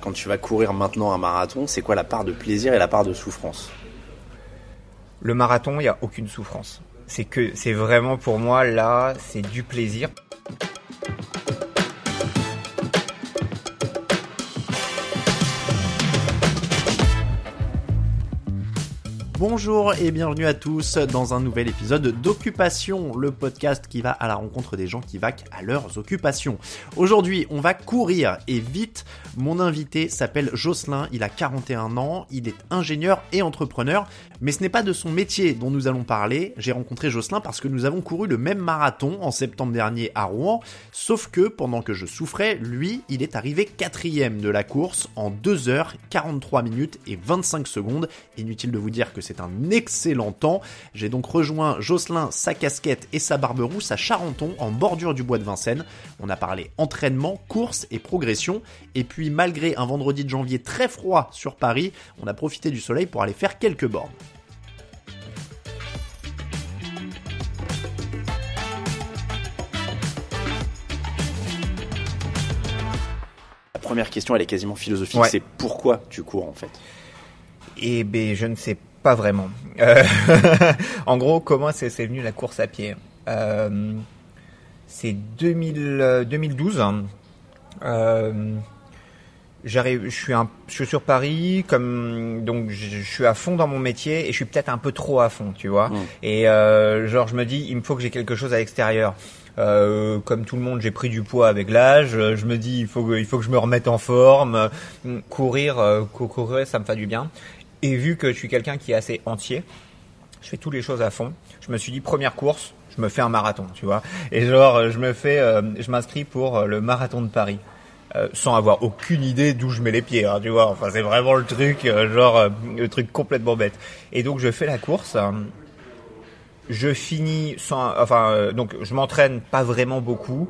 quand tu vas courir maintenant un marathon, c'est quoi la part de plaisir et la part de souffrance Le marathon, il n'y a aucune souffrance. C'est que c'est vraiment pour moi là, c'est du plaisir. Bonjour et bienvenue à tous dans un nouvel épisode d'Occupation, le podcast qui va à la rencontre des gens qui vaquent à leurs occupations. Aujourd'hui, on va courir et vite. Mon invité s'appelle Jocelyn, il a 41 ans, il est ingénieur et entrepreneur, mais ce n'est pas de son métier dont nous allons parler. J'ai rencontré Jocelyn parce que nous avons couru le même marathon en septembre dernier à Rouen, sauf que pendant que je souffrais, lui, il est arrivé quatrième de la course en 2 heures 43 minutes et 25 secondes. Inutile de vous dire que c'est c'est un excellent temps. J'ai donc rejoint Jocelyn, sa casquette et sa barbe rousse à Charenton, en bordure du bois de Vincennes. On a parlé entraînement, course et progression. Et puis, malgré un vendredi de janvier très froid sur Paris, on a profité du soleil pour aller faire quelques bornes. La première question, elle est quasiment philosophique. C'est pourquoi tu cours en fait? Eh ben, je ne sais pas vraiment. Euh, en gros, comment c'est venu la course à pied? Euh, C'est 2012. Euh, j'arrive, je suis un, je suis sur Paris, comme donc je, suis à fond dans mon métier et je suis peut-être un peu trop à fond, tu vois. Mmh. Et genre je me dis, il me faut que j'ai quelque chose à l'extérieur. comme tout le monde, j'ai pris du poids avec l'âge. Je me dis, il faut, il faut que je me remette en forme. Courir, courir, ça me fait du bien. Et vu que je suis quelqu'un qui est assez entier, je fais toutes les choses à fond. Je me suis dit première course, je me fais un marathon, tu vois. Et genre je me fais, euh, je m'inscris pour euh, le marathon de Paris. Euh, sans avoir aucune idée d'où je mets les pieds, hein, tu vois. Enfin, c'est vraiment le truc, genre le truc complètement bête. Et donc je fais la course. je finis sans, enfin, donc je m'entraîne pas vraiment beaucoup.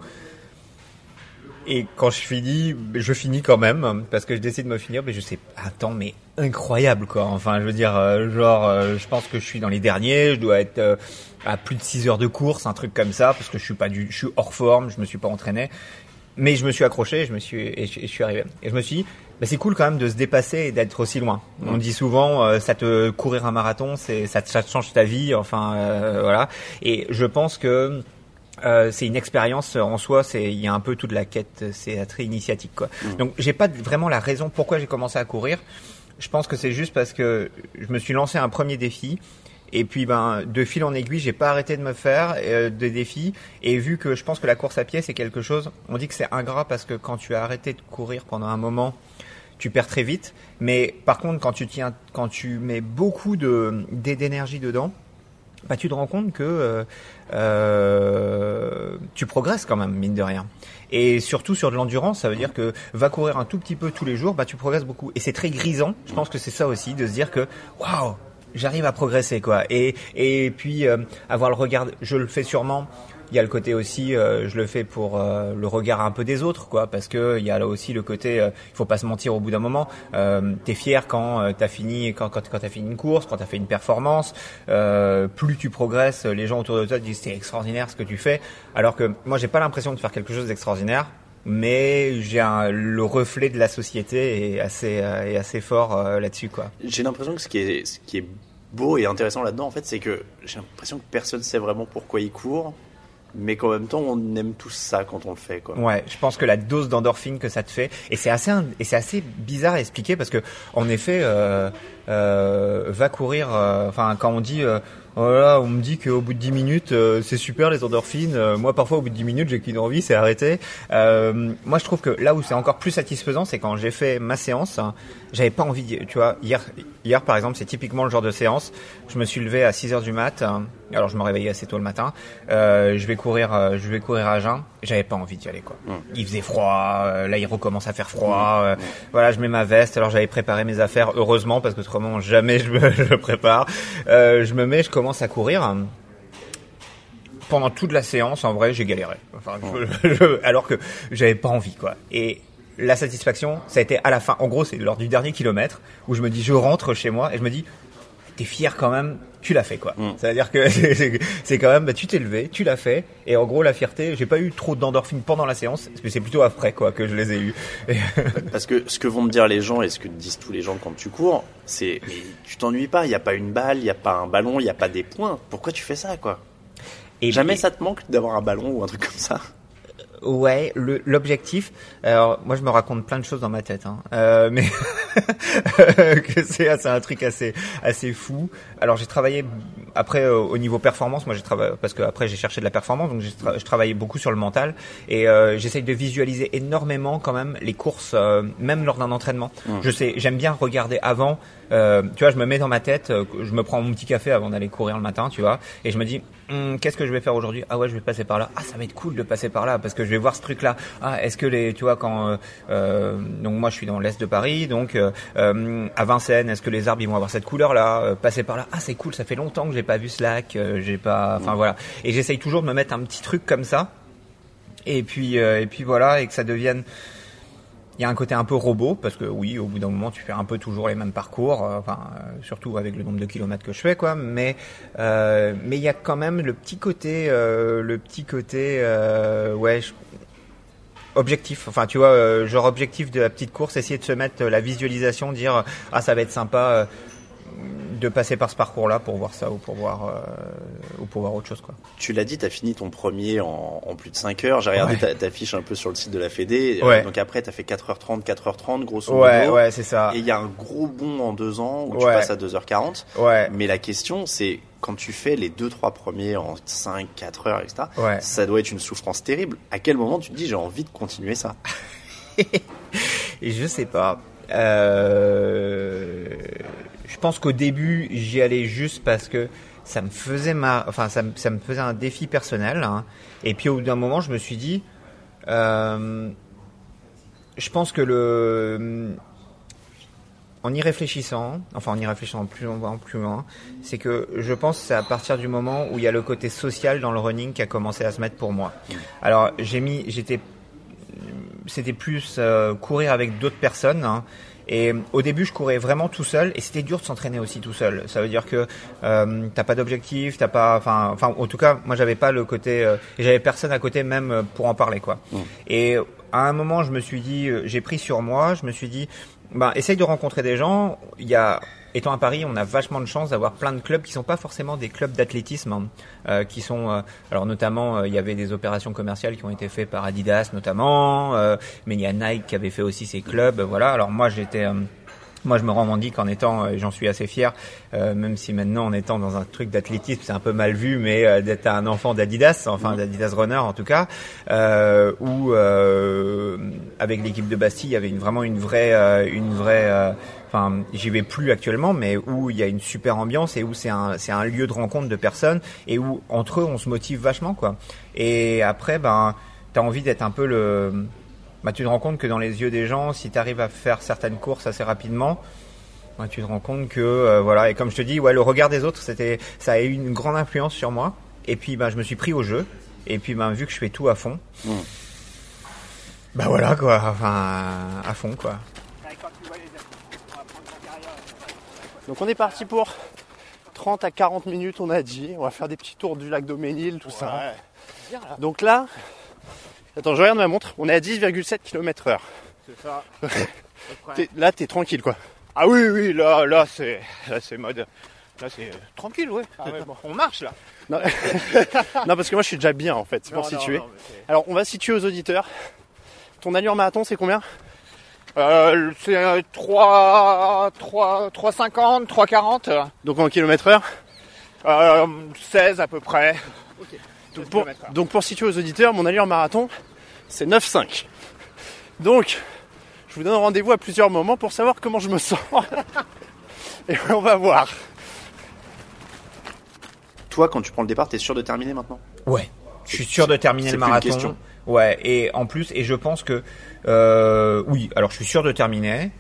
Et quand je finis, je finis quand même parce que je décide de me finir. Mais je sais, attends, mais incroyable quoi. Enfin, je veux dire, euh, genre, euh, je pense que je suis dans les derniers. Je dois être euh, à plus de 6 heures de course, un truc comme ça, parce que je suis pas du, je suis hors forme, je me suis pas entraîné. Mais je me suis accroché, je me suis et je, suis arrivé. Et je me suis dit, bah, c'est cool quand même de se dépasser et d'être aussi loin. On dit souvent, ça te courir un marathon, c'est ça, ça change ta vie. Enfin, voilà. Et je pense que euh, c'est une expérience en soi. C'est il y a un peu toute la quête, c'est très initiatique quoi. Mmh. Donc j'ai pas vraiment la raison pourquoi j'ai commencé à courir. Je pense que c'est juste parce que je me suis lancé un premier défi. Et puis ben de fil en aiguille, j'ai pas arrêté de me faire euh, des défis et vu que je pense que la course à pied c'est quelque chose, on dit que c'est ingrat parce que quand tu as arrêté de courir pendant un moment, tu perds très vite. Mais par contre quand tu tiens, quand tu mets beaucoup de d'énergie dedans, bah, tu te rends compte que euh, tu progresses quand même, mine de rien. Et surtout sur de l'endurance, ça veut dire que va courir un tout petit peu tous les jours, bah tu progresses beaucoup. Et c'est très grisant. Je pense que c'est ça aussi de se dire que waouh, j'arrive à progresser quoi. Et et puis euh, avoir le regard, je le fais sûrement il y a le côté aussi, euh, je le fais pour euh, le regard un peu des autres, quoi, parce que il y a là aussi le côté, euh, il faut pas se mentir au bout d'un moment. Euh, t'es fier quand t'as fini, quand quand, t'as fini une course, quand t'as fait une performance. plus tu progresses, les gens autour de toi disent c'est extraordinaire ce que tu fais. Alors que moi j'ai pas l'impression de faire quelque chose d'extraordinaire mais j'ai le reflet de la société est assez est assez fort là-dessus quoi. J'ai l'impression que ce qui est ce qui est beau et intéressant là-dedans en fait, c'est que j'ai l'impression que personne sait vraiment pourquoi il court mais qu'en même temps on aime tous ça quand on le fait quoi. Ouais, je pense que la dose d'endorphine que ça te fait et c'est assez et c'est assez bizarre à expliquer parce que en effet euh, euh, va courir euh, enfin quand on dit euh, voilà, on me dit qu'au bout de 10 minutes, euh, c'est super les endorphines. Moi, parfois, au bout de 10 minutes, j'ai qu'une envie, c'est arrêter. Moi, je trouve que là où c'est encore plus satisfaisant, c'est quand j'ai fait ma séance, hein, j'avais pas envie, tu vois, hier, hier par exemple, c'est typiquement le genre de séance. Je me suis levé à 6 heures du mat. Hein, alors, je me réveillais assez tôt le matin. je vais courir, je vais courir à jeun. J'avais pas envie d'y aller, quoi. Mmh. Il faisait froid. là, il recommence à faire froid. Mmh. Mmh. Voilà, je mets ma veste. Alors, j'avais préparé mes affaires, heureusement, parce que autrement, jamais je me, je prépare. je me mets, je commence à courir, pendant toute la séance, en vrai, j'ai galéré. Enfin, alors que j'avais pas envie, quoi. Et la satisfaction, ça a été à la fin. En gros, c'est lors du dernier kilomètre où je me dis, je rentre chez moi et je me dis, t'es fier quand même, tu l'as fait quoi. Mm. C'est-à-dire que c'est- quand même, bah, tu t'es levé, tu l'as fait, et en gros la fierté, j'ai pas eu trop d'endorphines pendant la séance, mais c'est plutôt après quoi que je les ai eu. Parce que ce que vont me dire les gens et ce que disent tous les gens quand tu cours, c'est tu t'ennuies pas, il n'y a pas une balle, il n'y a pas un ballon, il n'y a pas des points. Pourquoi tu fais ça quoi? Et Jamais et- ça te manque d'avoir un ballon ou un truc comme ça Ouais, l'objectif. Alors moi je me raconte plein de choses dans ma tête, hein. Euh, mais que c'est un truc assez assez fou. Alors j'ai travaillé après euh, au niveau performance. Moi j'ai travaillé parce que après j'ai cherché de la performance, donc tra- je travaillais beaucoup sur le mental et euh, j'essaye de visualiser énormément quand même les courses, euh, même lors d'un entraînement. Je sais, j'aime bien regarder avant. Euh, tu vois, je me mets dans ma tête, euh, je me prends mon petit café avant d'aller courir le matin, tu vois, et je me dis, Hum, qu'est-ce que je vais faire aujourd'hui? Ah ouais, je vais passer par là. Ah, ça va être cool de passer par là parce que je vais voir ce truc-là. Ah, est-ce que les, tu vois, quand euh, euh, donc moi je suis dans l'est de Paris, donc euh, euh, à Vincennes, est-ce que les arbres ils vont avoir cette couleur-là? Euh, Passer par là. Ah, c'est cool, ça fait longtemps que j'ai pas vu lac, euh, j'ai pas, enfin voilà. Et j'essaye toujours de me mettre un petit truc comme ça. Et puis euh, et puis voilà et que ça devienne il y a un côté un peu robot parce que oui, au bout d'un moment, tu fais un peu toujours les mêmes parcours, euh, enfin surtout avec le nombre de kilomètres que je fais, quoi. Mais euh, mais il y a quand même le petit côté, le petit côté, ouais. je- Objectif, enfin tu vois, genre objectif de la petite course, essayer de se mettre la visualisation, dire ah ça va être sympa de passer par ce parcours-là pour voir ça ou pour voir euh, ou pour voir autre chose quoi. Tu l'as dit, tu as fini ton premier en, en plus de 5 heures. J'ai regardé Ouais. ta, ta fiche un peu sur le site de la Fédé. Euh, Ouais. Donc après, tu as fait 4h30, 4h30, grosso modo. Ouais ouais c'est ça. Et il y a un gros bond en deux ans où tu passes à 2h40. Ouais Mais la question, c'est quand tu fais les 2-3 premiers en 5, 4 heures, etc., ça doit être une souffrance terrible. À quel moment tu te dis j'ai envie de continuer ça? Je sais pas. Euh, je pense qu'au début, j'y allais juste parce que ça me faisait ma, enfin ça, ça me faisait un défi personnel. hein. Et puis au bout d'un moment, je me suis dit, euh, je pense que le, en y réfléchissant, enfin en y réfléchissant plus loin, plus loin, c'est que je pense que c'est à partir du moment où il y a le côté social dans le running qui a commencé à se mettre pour moi. Alors j'ai mis, j'étais c'était plus euh, courir avec d'autres personnes. hein. Et au début, je courais vraiment tout seul, et c'était dur de s'entraîner aussi tout seul. Ça veut dire que euh, t'as pas d'objectif, t'as pas, enfin, enfin, en tout cas, moi, j'avais pas le côté, euh, j'avais personne à côté même euh, pour en parler, quoi. Et à un moment, je me suis dit, euh, j'ai pris sur moi, je me suis dit, ben, essaye de rencontrer des gens. Il y a, étant à Paris, on a vachement de chance d'avoir plein de clubs qui sont pas forcément des clubs d'athlétisme, hein, euh, qui sont, euh, alors notamment, euh, il y avait des opérations commerciales qui ont été faites par Adidas notamment, euh, mais il y a Nike qui avait fait aussi ses clubs, voilà. Alors moi, j'étais euh, moi, je me revendique en étant, euh, j'en suis assez fier, euh, même si maintenant en étant dans un truc d'athlétisme, c'est un peu mal vu, mais euh, d'être un enfant d'Adidas, enfin d'Adidas Runner en tout cas, euh, où euh, avec l'équipe de Bastille, il y avait une, vraiment une vraie, euh, une vraie, euh, enfin, j'y vais plus actuellement, mais où il y a une super ambiance et où c'est un, c'est un lieu de rencontre de personnes et où entre eux on se motive vachement quoi. Et après, ben, t'as envie d'être un peu le bah, tu te rends compte que dans les yeux des gens, si tu arrives à faire certaines courses assez rapidement, bah, tu te rends compte que euh, voilà. Et comme je te dis, ouais, le regard des autres, c'était, ça a eu une grande influence sur moi. Et puis, bah, je me suis pris au jeu. Et puis, bah, vu que je fais tout à fond, Mm. bah voilà quoi. Enfin, à fond quoi. Donc on est parti pour 30 à 40 minutes, on a dit. On va faire des petits tours du lac Doménil, tout ça. Donc là, attends, je regarde ma montre. On est à 10,7 km heure. C'est ça. Là, t'es tranquille, quoi. Ah oui, oui, là, là, c'est, là, c'est mode. Là, c'est euh, tranquille, ouais. Ah ouais, bon, on marche là. Non. non, parce que moi, je suis déjà bien, en fait. C'est pour Non, situer. non, Alors, on va situer aux auditeurs. Ton allure marathon, c'est combien? Euh, c'est euh, 3, 3, 3,50, 3,40. Donc en kilomètre heure. Euh, 16 à peu près. Donc pour, donc pour situer aux auditeurs, mon allure marathon, c'est 9,5. Donc, je vous donne rendez-vous à plusieurs moments pour savoir comment je me sens. Et on va voir. Toi, quand tu prends le départ, t'es sûr de terminer maintenant? Ouais. Je suis sûr de terminer le plus une marathon. Ouais, et en plus, et je pense que euh, oui. Alors, je suis sûr de terminer.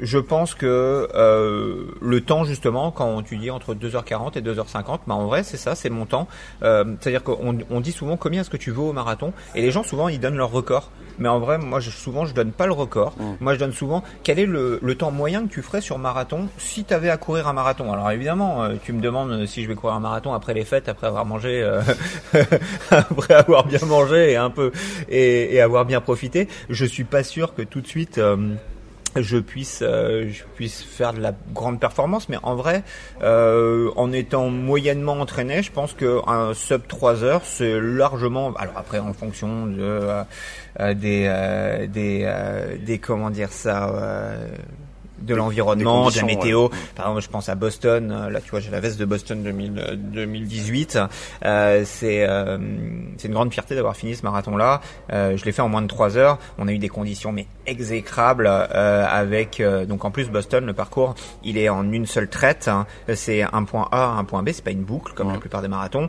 Je pense que euh, le temps justement, quand tu dis entre 2h40 et 2h50, bah en vrai c'est ça, c'est mon temps. Euh, C'est-à-dire qu'on on dit souvent combien est-ce que tu veux au marathon, et les gens souvent ils donnent leur record. Mais en vrai, moi je, souvent je donne pas le record. Moi je donne souvent quel est le, le temps moyen que tu ferais sur marathon si tu avais à courir un marathon? Alors évidemment, euh, tu me demandes si je vais courir un marathon après les fêtes, après avoir mangé, euh, après avoir bien mangé et un peu et, et avoir bien profité. Je suis pas sûr que tout de suite. Je puisse euh, je puisse faire de la grande performance. Mais en vrai euh, en étant moyennement entraîné je pense que un sub 3 heures c'est largement alors après en fonction de euh, des euh, des euh, des comment dire ça euh, de l'environnement, de la météo. Par exemple, je pense à Boston. euh, Là, tu vois, j'ai la veste de Boston 2000, euh, 2018. Euh, c'est euh, c'est une grande fierté d'avoir fini ce marathon-là. Euh, je l'ai fait en moins de trois heures. On a eu des conditions mais exécrables euh, avec euh, donc en plus Boston, le parcours, il est en une seule traite. hein. C'est un point A, un point B. C'est pas une boucle comme Ouais. la plupart des marathons.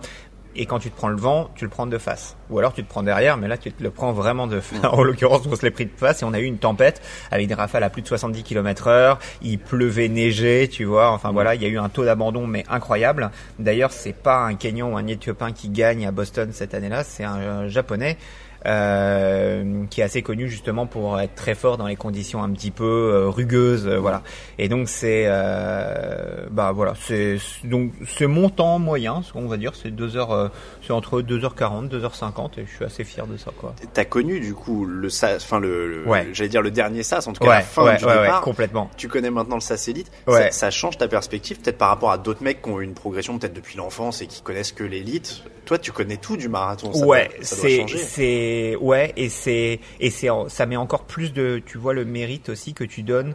Et quand tu te prends le vent, tu le prends de face. Ou alors tu te prends derrière, mais là tu te le prends vraiment de face. En l'occurrence, on se l'est pris de face et on a eu une tempête avec des rafales à plus de 70 km heure. Il pleuvait, neigeait, tu vois. Enfin voilà, il y a eu un taux d'abandon mais incroyable. D'ailleurs, c'est pas un Kenyan ou un Éthiopien qui gagne à Boston cette année-là, c'est un, euh, Japonais. Euh, qui est assez connu justement pour être très fort dans les conditions un petit peu euh, rugueuses, euh, voilà. Et donc c'est, euh, bah voilà, c'est donc c'est mon temps moyen, ce qu'on va dire, c'est deux heures, euh, c'est entre 2h40, 2h50, et je suis assez fier de ça, quoi. T'as connu du coup le SAS, enfin le, le- Ouais. j'allais dire le dernier SAS, en tout cas la Ouais, fin ouais, du départ. complètement. tu connais maintenant le SAS Elite, Ouais. ça, ça change ta perspective peut-être par rapport à d'autres mecs qui ont eu une progression peut-être depuis l'enfance et qui connaissent que l'élite. Toi, tu connais tout du marathon. Ça ouais, c'est c'est ouais et c'est et c'est ça met encore plus de tu vois le mérite aussi que tu donnes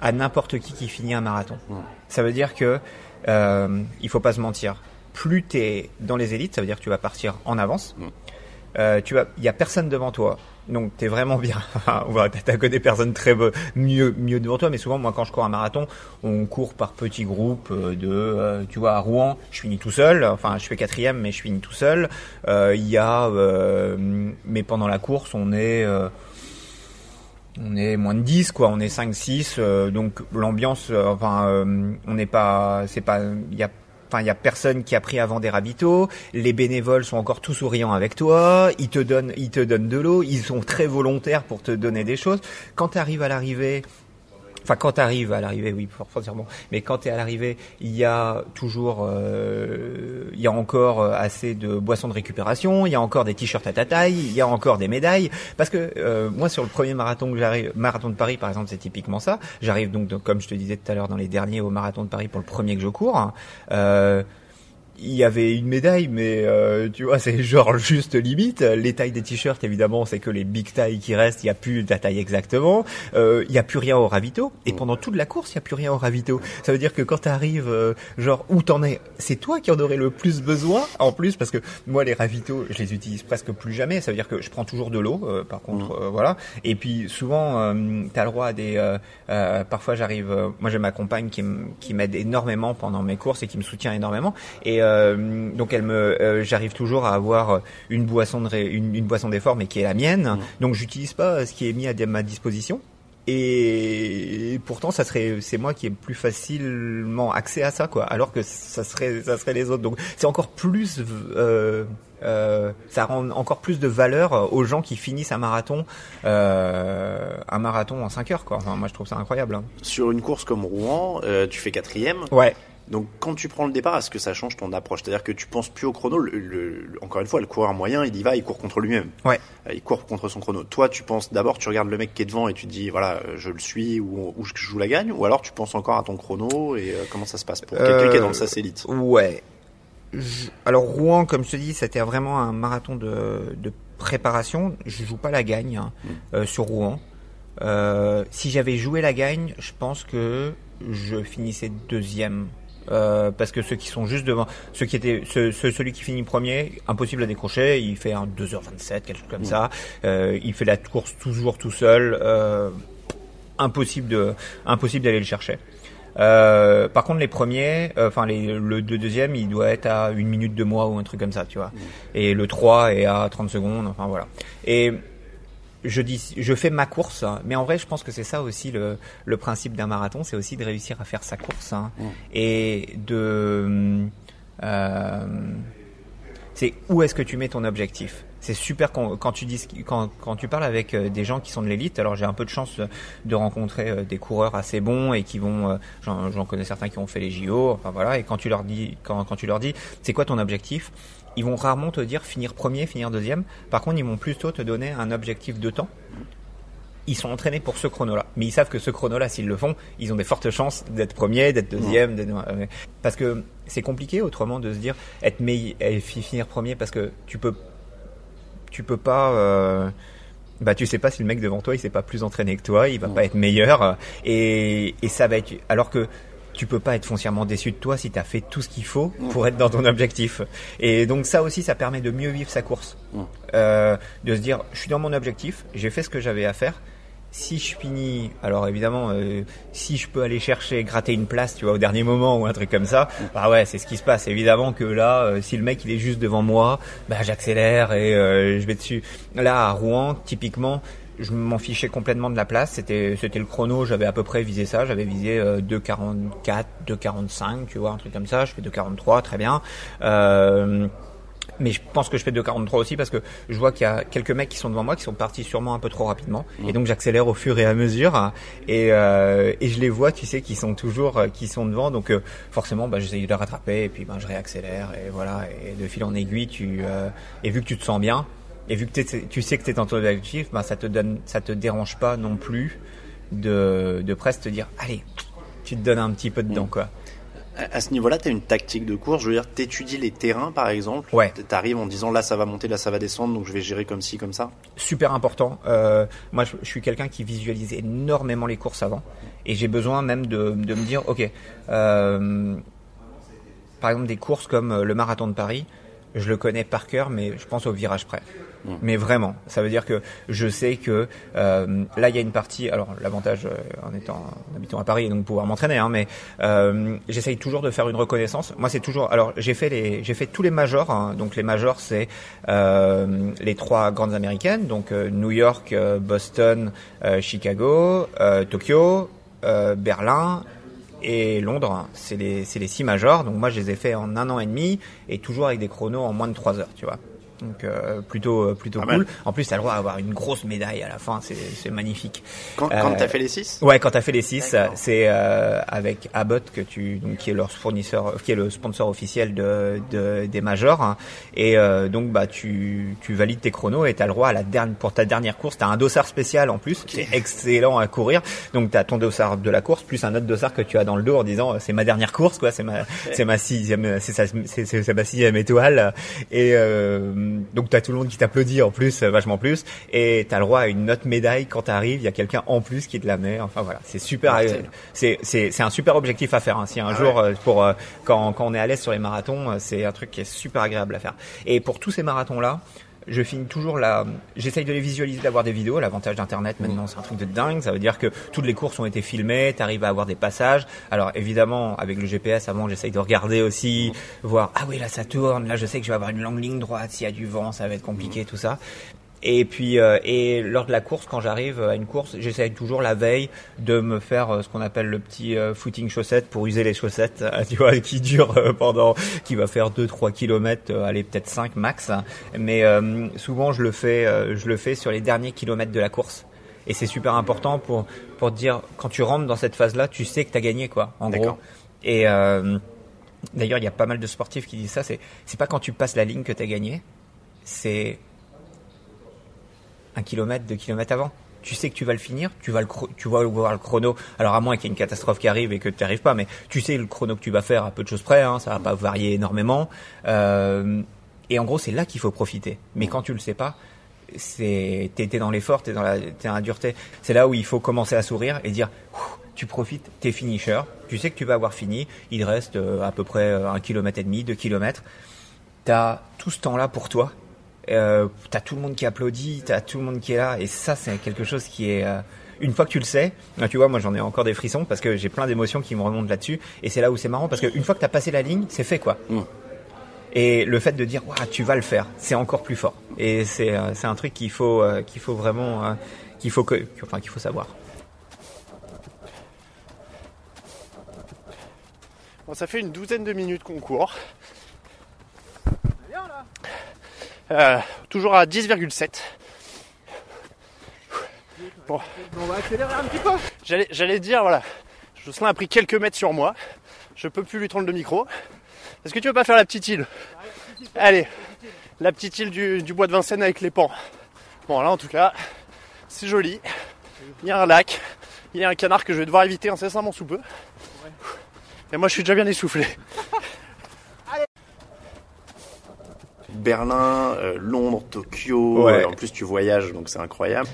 à n'importe qui qui finit un marathon. Ça veut dire que euh, il faut pas se mentir. Plus t'es dans les élites, ça veut dire que tu vas partir en avance. Euh, tu vas, il y a personne devant toi, donc t'es vraiment bien. Va peut-être que des personnes très mieux mieux devant toi, mais souvent moi quand je cours un marathon, on court par petits groupes euh, de, euh, tu vois, à Rouen, je finis tout seul. Enfin, je fais quatrième, mais je finis tout seul. Euh, Il y a, euh, mais pendant la course, on est euh, on est moins de 10 quoi, on est 5 6 euh, donc l'ambiance enfin on n'est pas c'est pas il y a Enfin, il y a personne qui a pris avant des ravitaux. Les bénévoles sont encore tout souriants avec toi. Ils te donnent, ils te donnent de l'eau. Ils sont très volontaires pour te donner des choses. Quand tu arrives à l'arrivée, Enfin, quand tu arrives à l'arrivée, oui, bon. Mais quand tu es à l'arrivée, il y a toujours, euh, il y a encore euh, assez de boissons de récupération, il y a encore des t-shirts à ta taille, il y a encore des médailles. Parce que euh, moi, sur le premier marathon que j'arrive, marathon de Paris, par exemple, c'est typiquement ça. J'arrive donc, donc, comme je te disais tout à l'heure, dans les derniers au marathon de Paris pour le premier que je cours. Euh, il y avait une médaille, mais euh, tu vois, c'est genre juste limite. Les tailles des t-shirts, évidemment, c'est que les big tailles qui restent. Il n'y a plus ta taille exactement. Euh, il n'y a plus rien au ravito. Et pendant toute la course, il n'y a plus rien au ravito. Ça veut dire que quand tu arrives, genre où t'en es, c'est toi qui en aurais le plus besoin. En plus, parce que moi, les ravitaux, je les utilise presque plus jamais. Ça veut dire que je prends toujours de l'eau. euh, par contre, euh, voilà. Et puis souvent, euh, t'as le droit à des. euh, euh, parfois, j'arrive. euh, moi, j'ai ma compagne qui m'aide énormément pendant mes courses et qui me soutient énormément. Et euh, donc, elle me, euh, j'arrive toujours à avoir une boisson de ré- une, une boisson d'effort, mais qui est la mienne. Donc, j'utilise pas ce qui est mis à ma disposition. Et pourtant, ça serait, c'est moi qui ai plus facilement accès à ça, quoi. Alors que ça serait, ça serait les autres. Donc, c'est encore plus, euh, euh, ça rend encore plus de valeur aux gens qui finissent un marathon, euh, un marathon en 5 heures, quoi. Enfin, moi, je trouve ça incroyable. hein. Sur une course comme Rouen, euh, tu fais quatrième. Ouais. Donc quand tu prends le départ, est-ce que ça change ton approche? C'est-à-dire que tu penses plus au chrono. Le- le- encore une fois, le coureur moyen, il y va, il court contre lui-même. Ouais. Euh, Il court contre son chrono. Toi, tu penses d'abord, tu regardes le mec qui est devant et tu te dis, voilà, euh, je le suis ou, ou je joue la gagne. Ou alors tu penses encore à ton chrono et euh, comment ça se passe pour quelqu'un qui est dans le SAS Ouais. Je- Alors Rouen, comme je te dis, c'était vraiment un marathon de, de préparation. Je joue pas la gagne hein, euh, sur Rouen. Si j'avais joué la gagne, je pense que je finissais deuxième. Euh, parce que ceux qui sont juste devant, ceux qui étaient, ce- ce- celui qui finit premier, impossible à décrocher. Il fait un 2h27, quelque chose comme ça. Euh, il fait la course toujours tout seul. Euh, impossible de, impossible d'aller le chercher. Euh, par contre, les premiers, euh, enfin le, le deuxième, il doit être à une minute de moi ou un truc comme ça, tu vois. Et le 3 est à 30 secondes, enfin voilà. Et je dis, je fais ma course, hein, mais en vrai, je pense que c'est ça aussi le, le principe d'un marathon, c'est aussi de réussir à faire sa course hein, Mm. et de, euh, c'est où est-ce que tu mets ton objectif? C'est super quand, quand tu dis quand, quand tu parles avec euh, des gens qui sont de l'élite. Alors j'ai un peu de chance euh, de rencontrer euh, des coureurs assez bons et qui vont. J'en j'en connais certains qui ont fait les JO. Enfin voilà. Et quand tu leur dis quand, quand tu leur dis c'est quoi ton objectif, ils vont rarement te dire finir premier, finir deuxième. Par contre, ils vont plutôt te donner un objectif de temps. Ils sont entraînés pour ce chrono-là, mais ils savent que ce chrono-là, s'ils le font, ils ont des fortes chances d'être premier, d'être deuxième, parce que c'est compliqué autrement de se dire être meilleur, finir premier, parce que tu peux, tu peux pas. euh, bah tu sais pas si le mec devant toi il s'est pas plus entraîné que toi, il va pas être meilleur et, et ça va être alors que tu peux pas être foncièrement déçu de toi si tu as fait tout ce qu'il faut pour être dans ton objectif. Et donc ça aussi ça permet de mieux vivre sa course. Euh, de se dire je suis dans mon objectif, j'ai fait ce que j'avais à faire. Si je finis, alors évidemment, euh, si je peux aller chercher, gratter une place, tu vois, au dernier moment ou un truc comme ça, bah ouais, c'est ce qui se passe. Évidemment que là, euh, si le mec il est juste devant moi, bah j'accélère et euh, je vais dessus. Là, à Rouen, typiquement, je m'en fichais complètement de la place. C'était c'était le chrono, j'avais à peu près visé ça. J'avais visé euh, 2,44, 2,45, tu vois, un truc comme ça. Je fais 2,43, très bien. Euh, mais je pense que je fais 2,43 aussi parce que je vois qu'il y a quelques mecs qui sont devant moi qui sont partis sûrement un peu trop rapidement et donc j'accélère au fur et à mesure et, euh, et je les vois tu sais qui sont toujours euh, qui sont devant donc euh, forcément bah, j'essaye de les rattraper et puis ben je réaccélère et voilà et de fil en aiguille tu euh, et vu que tu te sens bien et vu que tu sais que tu es dans ton objectif ben ça te donne ça te dérange pas non plus de de presque te dire allez tu te donnes un petit peu dedans quoi À ce niveau-là, tu as une tactique de course. Je veux dire, t'étudies les terrains, par exemple. Ouais. T'arrives en disant là, ça va monter, là, ça va descendre, donc je vais gérer comme ci, comme ça. super important. Euh, moi, je, je suis quelqu'un qui visualise énormément les courses avant, et j'ai besoin même de, de me dire, ok, euh, par exemple des courses comme euh, le marathon de Paris, je le connais par cœur, mais je pense au virage près. Mais vraiment, ça veut dire que je sais que euh, là il y a une partie. Alors l'avantage euh, en étant en habitant à Paris et donc pouvoir m'entraîner, hein, mais euh, j'essaye toujours de faire une reconnaissance. Moi c'est toujours. Alors j'ai fait les j'ai fait tous les majors. hein. donc les majors c'est euh, les trois grandes américaines, donc euh, New York, euh, Boston, euh, Chicago, euh, Tokyo, euh, Berlin et Londres, c'est les, les six majors. Donc moi, je les ai fait en un an et demi et toujours avec des chronos en moins de trois heures, tu vois. Donc euh, plutôt euh, plutôt cool. En plus, t'as le droit d'avoir une grosse médaille à la fin. C'est c'est magnifique. Quand, Euh, quand t'as fait les 6 Ouais, quand t'as fait les six, D'accord. c'est euh, avec Abbott que tu, donc, qui est leur fournisseur, qui est le sponsor officiel de, de des majors. hein. Et euh, donc bah tu, tu valides tes chronos et t'as le droit à la dernière pour ta dernière course. T'as un dossard spécial en plus qui est excellent à courir. Donc t'as ton dossard de la course plus un autre dossard que tu as dans le dos en disant euh, c'est ma dernière course quoi, c'est ma c'est ma sixième, c'est ma sixième étoile. Et euh, donc t'as tout le monde qui t'applaudit en plus, euh, vachement plus. Et t'as le droit à une autre médaille quand t'arrives. Il y a quelqu'un en plus qui te la met. Enfin voilà, c'est super. Euh, C'est c'est c'est un super objectif à faire. Hein. Si un Ah jour euh, pour quand quand on est à l'aise sur les marathons, c'est un truc qui est super agréable à faire. Et pour tous ces marathons là. Je finis toujours la. J'essaye de les visualiser, d'avoir des vidéos. L'avantage d'Internet maintenant, c'est un truc de dingue. Ça veut dire que toutes les courses ont été filmées. T'arrives à avoir des passages. Alors évidemment, avec le GPS, avant, j'essaye de regarder aussi, voir. Ah oui, là ça tourne. Là, je sais que je vais avoir une longue ligne droite. S'il y a du vent, ça va être compliqué, tout ça. Et puis, euh, et lors de la course, quand j'arrive à une course, j'essaye toujours la veille de me faire euh, ce qu'on appelle le petit euh, footing chaussette pour user les chaussettes, euh, tu vois, qui dure euh, pendant, qui va faire 2-3 kilomètres, euh, allez peut-être 5 max. Mais euh, souvent, je le fais, euh, je le fais sur les derniers kilomètres de la course. Et c'est super important pour pour te dire quand tu rentres dans cette phase-là, tu sais que t'as gagné quoi, en gros. Et euh, d'ailleurs, il y a pas mal de sportifs qui disent ça. C'est c'est pas quand tu passes la ligne que t'as gagné, c'est un kilomètre, deux kilomètres avant. Tu sais que tu vas le finir, tu vas le tu vas voir le chrono. Alors à moins qu'il y ait une catastrophe qui arrive et que tu arrives pas, mais tu sais le chrono que tu vas faire à peu de choses près, hein, ça va pas varier énormément. Euh, et en gros, c'est là qu'il faut profiter. Mais quand tu le sais pas, c'est t'es dans l'effort, t'es dans la t'es dans la dureté. C'est là où il faut commencer à sourire et dire tu profites, t'es finisher, tu sais que tu vas avoir fini, il reste euh, à peu près euh, un kilomètre et demi, deux kilomètres. T'as tout ce temps-là pour toi. Euh, t'as tout le monde qui applaudit, t'as tout le monde qui est là, et ça c'est quelque chose qui est euh, une fois que tu le sais, là, tu vois, moi j'en ai encore des frissons parce que j'ai plein d'émotions qui me remontent là-dessus, et c'est là où c'est marrant parce qu'une fois que t'as passé la ligne, c'est fait quoi. Mm. Et le fait de dire, Ouah, tu vas le faire, c'est encore plus fort. Et c'est euh, c'est un truc qu'il faut euh, qu'il faut vraiment euh, qu'il faut que enfin qu'il faut savoir. Bon, ça fait une douzaine de minutes qu'on court. Euh, toujours à 10,7. Bon. On va accélérer un petit peu. J'allais, j'allais dire, voilà, Jocelyn a pris quelques mètres sur moi. Je peux plus lui tendre le micro. Est-ce que tu veux pas faire la petite île? Allez, la petite île du, du bois de Vincennes avec les pans. Bon, là en tout cas, c'est joli. Il y a un lac. Il y a un canard que je vais devoir éviter incessamment sous peu. Et moi, je suis déjà bien essoufflé. Berlin, euh, Londres, Tokyo. Ouais. en plus, tu voyages, donc c'est incroyable.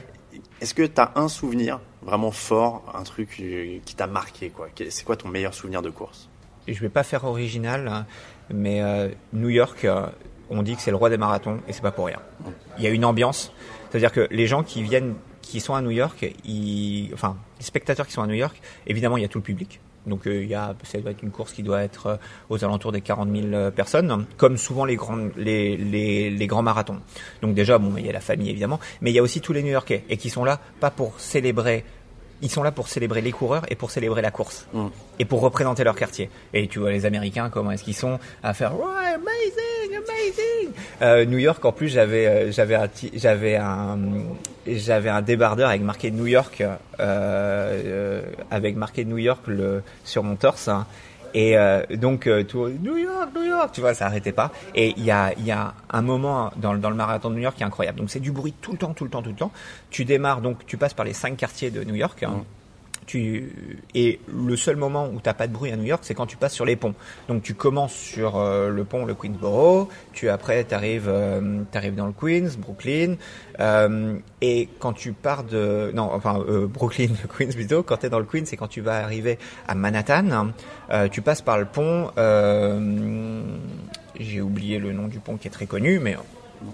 Est-ce que tu as un souvenir vraiment fort, un truc euh, qui t'a marqué quoi? C'est quoi ton meilleur souvenir de course? Je vais pas faire original, hein, mais euh, New York, euh, on dit que c'est le roi des marathons et c'est pas pour rien. Il y a une ambiance, c'est-à-dire que les gens qui viennent, qui sont à New York, ils, enfin les spectateurs qui sont à New York, évidemment il y a tout le public. Donc euh, il y a, ça doit être une course qui doit être euh, aux alentours des 40 000 euh, personnes, comme souvent les grands, les, les, grands marathons. Donc déjà, bon, il y a la famille évidemment, mais il y a aussi tous les New-Yorkais et qui sont là pas pour célébrer ils sont là pour célébrer les coureurs et pour célébrer la course Mm. et pour représenter leur quartier. Et tu vois les Américains comment est-ce qu'ils sont à faire ouais amazing amazing. Euh, New York en plus j'avais euh, j'avais j'avais un j'avais un débardeur avec marqué New York euh, euh, avec marqué New York le sur mon torse. hein. Et euh, donc euh, New York, New York, tu vois, ça arrêtait pas. Et il y a, y a un moment dans, le- dans le marathon de New York qui est incroyable. Donc c'est du bruit tout le temps, tout le temps, tout le temps. Tu démarres, donc tu passes par les cinq quartiers de New York. hein. Tu, et le seul moment où t'as pas de bruit à New York, c'est quand tu passes sur les ponts. Donc tu commences sur euh, le pont, le Queensboro, tu après t'arrives, euh, t'arrives dans le Queens, Brooklyn, euh, et quand tu pars de, non, enfin euh, Brooklyn, Queens plutôt, quand t'es dans le Queens, c'est quand tu vas arriver à Manhattan, euh, tu passes par le pont, j'ai oublié le nom du pont qui est très connu, mais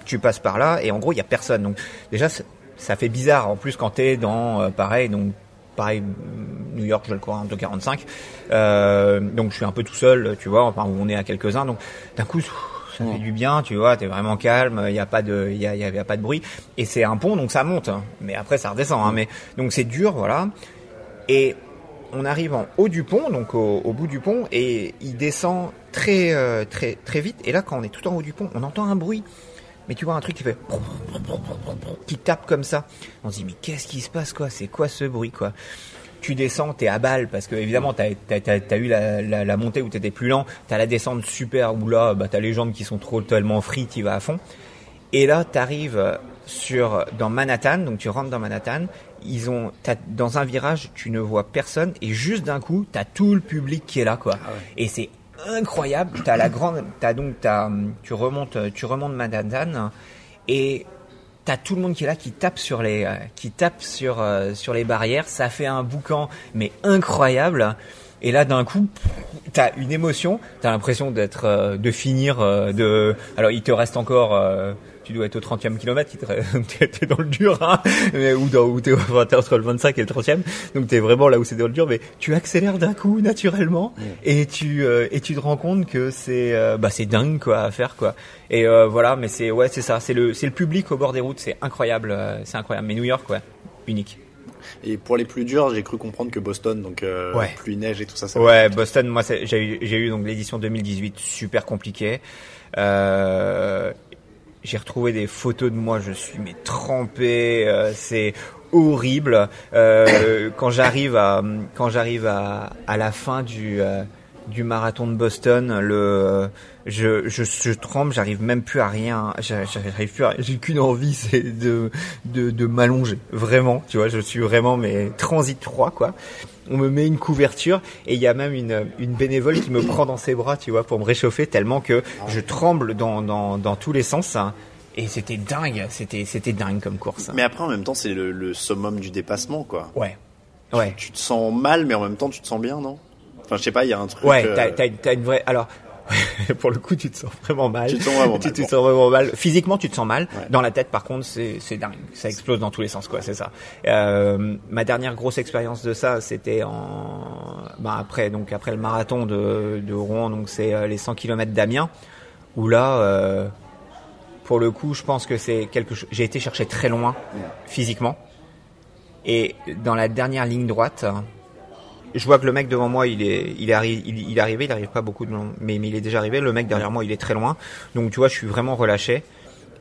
tu passes par là et en gros il y a personne. Donc déjà ça fait bizarre en plus quand t'es dans euh, pareil donc pareil New York je le crois en 245 euh, donc je suis un peu tout seul tu vois enfin on est à quelques uns donc d'un coup ça fait du bien tu vois t'es vraiment calme il y a pas de il y a, y a- y a pas de bruit. Et c'est un pont donc ça monte hein. mais après ça redescend hein, mais donc c'est dur voilà. Et on arrive en haut du pont, donc au, au bout du pont, et il descend très euh, très très vite. Et là, quand on est tout en haut du pont, on entend un bruit. Mais tu vois un truc qui fait qui tape comme ça. On se dit mais qu'est-ce qui se passe quoi? C'est quoi ce bruit quoi? Tu descends, t'es à balle parce que évidemment t'as as, t'as- t'as eu la, la, la montée où t'étais plus lent, t'as la descente super où là bah t'as les jambes qui sont trop tellement free, t'y vas à fond. Et là, tu arrives sur dans Manhattan, donc tu rentres dans Manhattan. Ils ont t'as- dans un virage, tu ne vois personne et juste d'un coup, tu as tout le public qui est là, quoi. Et c'est incroyable. T'as la grande, t'as donc t'as, tu remontes, tu remontes Manhattan et T'as tout le monde qui est là, qui tape sur les, qui tape sur euh, sur les barrières. Ça fait un boucan, mais incroyable. Et là, d'un coup, t'as une émotion. T'as l'impression d'être, euh, de finir, euh, de. Alors, il te reste encore. Tu dois être au 30e kilomètre, t'es t'es dans le dur, hein, mais, ou, dans, ou t'es enfin, t'es entre le 25 et le 30e, donc t'es vraiment là où c'est dans le dur, mais tu accélères d'un coup naturellement, et tu euh, et tu te rends compte que c'est euh, bah c'est dingue quoi à faire quoi. Et euh, voilà, mais c'est ouais c'est ça, c'est le c'est le public au bord des routes, c'est incroyable, c'est incroyable. Mais New York ouais, unique. Et pour les plus durs, j'ai cru comprendre que Boston, donc euh, Ouais. pluie, neige et tout ça, ça Ouais, Boston, moi, j'ai eu, j'ai eu donc l'édition 2018 super compliquée. Euh, j'ai retrouvé des photos de moi, je suis mais trempé, euh, c'est horrible. Euh, quand j'arrive à, quand j'arrive à, à la fin du euh, du marathon de Boston, le, je, je, je tremble, j'arrive même plus à rien, j'a- j'arrive plus, à- j'ai qu'une envie, c'est de, de, de m'allonger, vraiment, tu vois, je suis vraiment mais transit froid quoi. On me met une couverture et il y a même une, une bénévole qui me prend dans ses bras, tu vois, pour me réchauffer tellement que je tremble dans, dans, dans tous les sens. hein. Et c'était dingue, c'était, c'était dingue comme course. Mais après, en même temps, c'est le, le summum du dépassement, quoi. Ouais. Ouais. Tu te sens mal, mais en même temps, tu te sens bien, non? Enfin, je sais pas, il y a un truc. Ouais, euh, t'as, une vraie. Alors, pour le coup, tu te sens vraiment mal. Tu te sens vraiment tu mal, te bon. sens vraiment mal. Physiquement, tu te sens mal. Ouais. Dans la tête, par contre, c'est, c'est dingue. Ça explose dans tous les sens, quoi. C'est ça. Euh, ma dernière grosse expérience de ça, c'était en, bah après, donc après le marathon de, de Rouen, donc c'est euh, les 100 km d'Amiens, où là, euh, pour le coup, je pense que c'est quelque chose. J'ai été chercher très loin physiquement, et dans la dernière ligne droite, je vois que le mec devant moi, il est, il est, arri- il, arrivé, il arrive pas beaucoup de long, mais, mais il est déjà arrivé. Le mec derrière moi, il est très loin, donc tu vois, je suis vraiment relâché,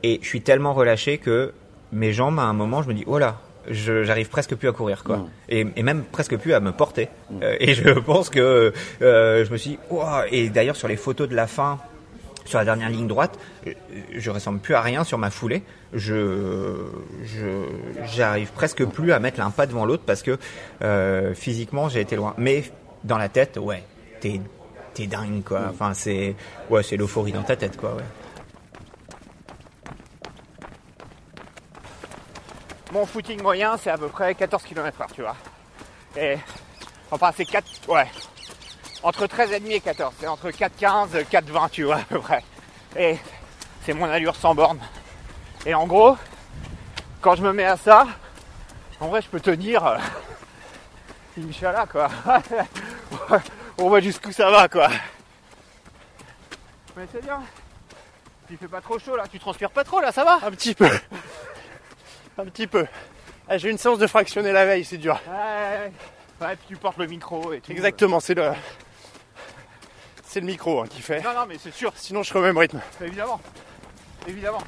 et je suis tellement relâché que mes jambes, à un moment, je me dis, oh là, j'arrive presque plus à courir, quoi, Mm. et, et même presque plus à me porter. Euh, et je pense que euh, je me suis, dit, Ouah et d'ailleurs sur les photos de la fin, sur la dernière ligne droite, je ressemble plus à rien sur ma foulée. Je, je, j'arrive presque plus à mettre un pas devant l'autre parce que euh, physiquement j'ai été loin. Mais dans la tête, ouais, t'es, t'es dingue quoi. Enfin c'est, ouais, c'est l'euphorie dans ta tête quoi. Ouais. Mon footing moyen, c'est à peu près 14 km heure, tu vois. Et, enfin, c'est 4, ouais. Entre 13,5 et 14. C'est entre 4,15 4,20, tu vois, à peu près. Et c'est mon allure sans borne. Et en gros, quand je me mets à ça, en vrai, je peux tenir. Euh, Inch'Allah, quoi. On voit jusqu'où ça va, quoi. Mais c'est bien. Il fait pas trop chaud, là. Tu transpires pas trop, là, ça va? Un petit peu. Un petit peu. Ah, J'ai une séance de fractionner la veille, c'est dur. Ouais, ouais, ouais. Ouais, puis tu portes le micro et tout. Exactement, c'est le. C'est le micro hein, qui fait. Non, non, mais c'est sûr, Sinon, je serais au même rythme. évidemment. Évidemment.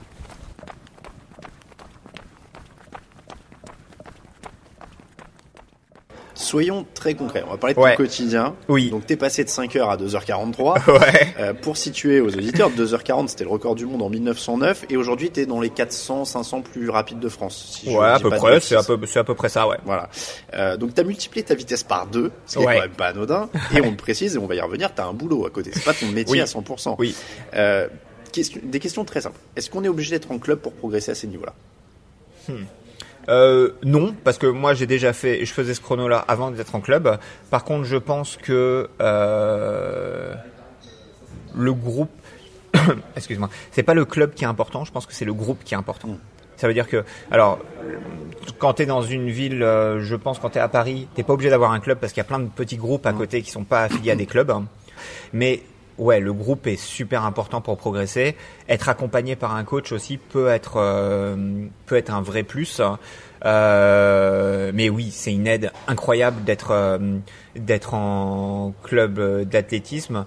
Soyons très concrets. On va parler de Ouais. ton quotidien. Oui. Donc, t'es passé de 5h à 2h43. Ouais. Euh, pour situer aux auditeurs, 2h40 c'était le record du monde en 1909 et aujourd'hui t'es dans les 400, 500 plus rapides de France. Si je Ouais, à peu près. C'est à peu, c'est à peu près ça, ouais. Voilà. Euh, donc t'as multiplié ta vitesse par deux, ce qui est quand même pas anodin. Et on le précise et on va y revenir, t'as un boulot à côté. C'est pas ton métier Oui. à 100%. Oui. Euh, question- des questions très simples. Est-ce qu'on est obligé d'être en club pour progresser à ces niveaux-là? Euh, non, parce que moi j'ai déjà fait, je faisais ce chrono-là avant d'être en club. Par contre, je pense que euh, le groupe, excuse-moi, c'est pas le club qui est important. Je pense que c'est le groupe qui est important. Ça veut dire que, alors, quand t'es dans une ville, euh, je pense quand t'es à Paris, t'es pas obligé d'avoir un club parce qu'il y a plein de petits groupes à côté qui sont pas affiliés à des clubs. Mais ouais, le groupe est super important pour progresser. Être accompagné par un coach aussi peut être euh, peut être un vrai plus. Euh, mais oui, c'est une aide incroyable d'être euh, d'être en club euh, d'athlétisme.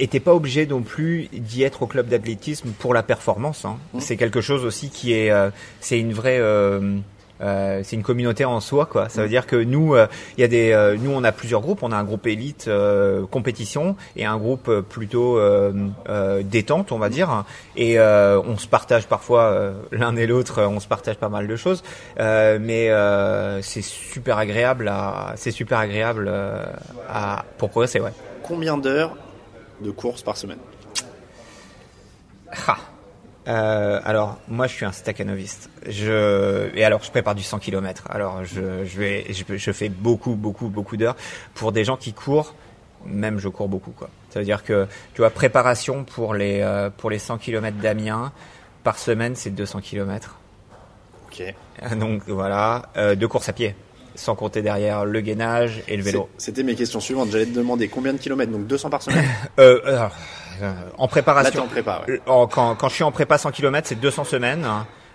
Et t'es pas obligé non plus d'y être au club d'athlétisme pour la performance. hein. C'est quelque chose aussi qui est, euh, c'est une vraie, euh, c'est une communauté en soi, quoi. Ça veut dire que nous, euh, il y a des, euh, nous on a plusieurs groupes. On a un groupe élite euh, compétition et un groupe euh, plutôt euh, euh, détente, on va dire. Et euh, on se partage parfois euh, l'un et l'autre, on se partage pas mal de choses. Euh, mais euh, c'est super agréable à, c'est super agréable à, pour progresser, ouais. Combien d'heures de course par semaine? Ah. Euh, alors, moi, je suis un staccanoviste. Je et alors, je prépare du 100 km. Alors, je, je vais, je, je fais beaucoup, beaucoup, beaucoup d'heures pour des gens qui courent. Même, je cours beaucoup, quoi. Ça veut dire que, tu vois, préparation pour les euh, pour les 100 km d'Amiens par semaine, c'est 200 km. Ok. Donc voilà, euh, deux courses à pied, sans compter derrière le gainage et le vélo. C'était mes questions suivantes. J'allais te demander combien de kilomètres, donc 200 par semaine. Euh, alors, euh, en Là, préparation. en prépa, ouais. Euh, en- quand, quand je suis en prépa 100 km, c'est 200 semaines.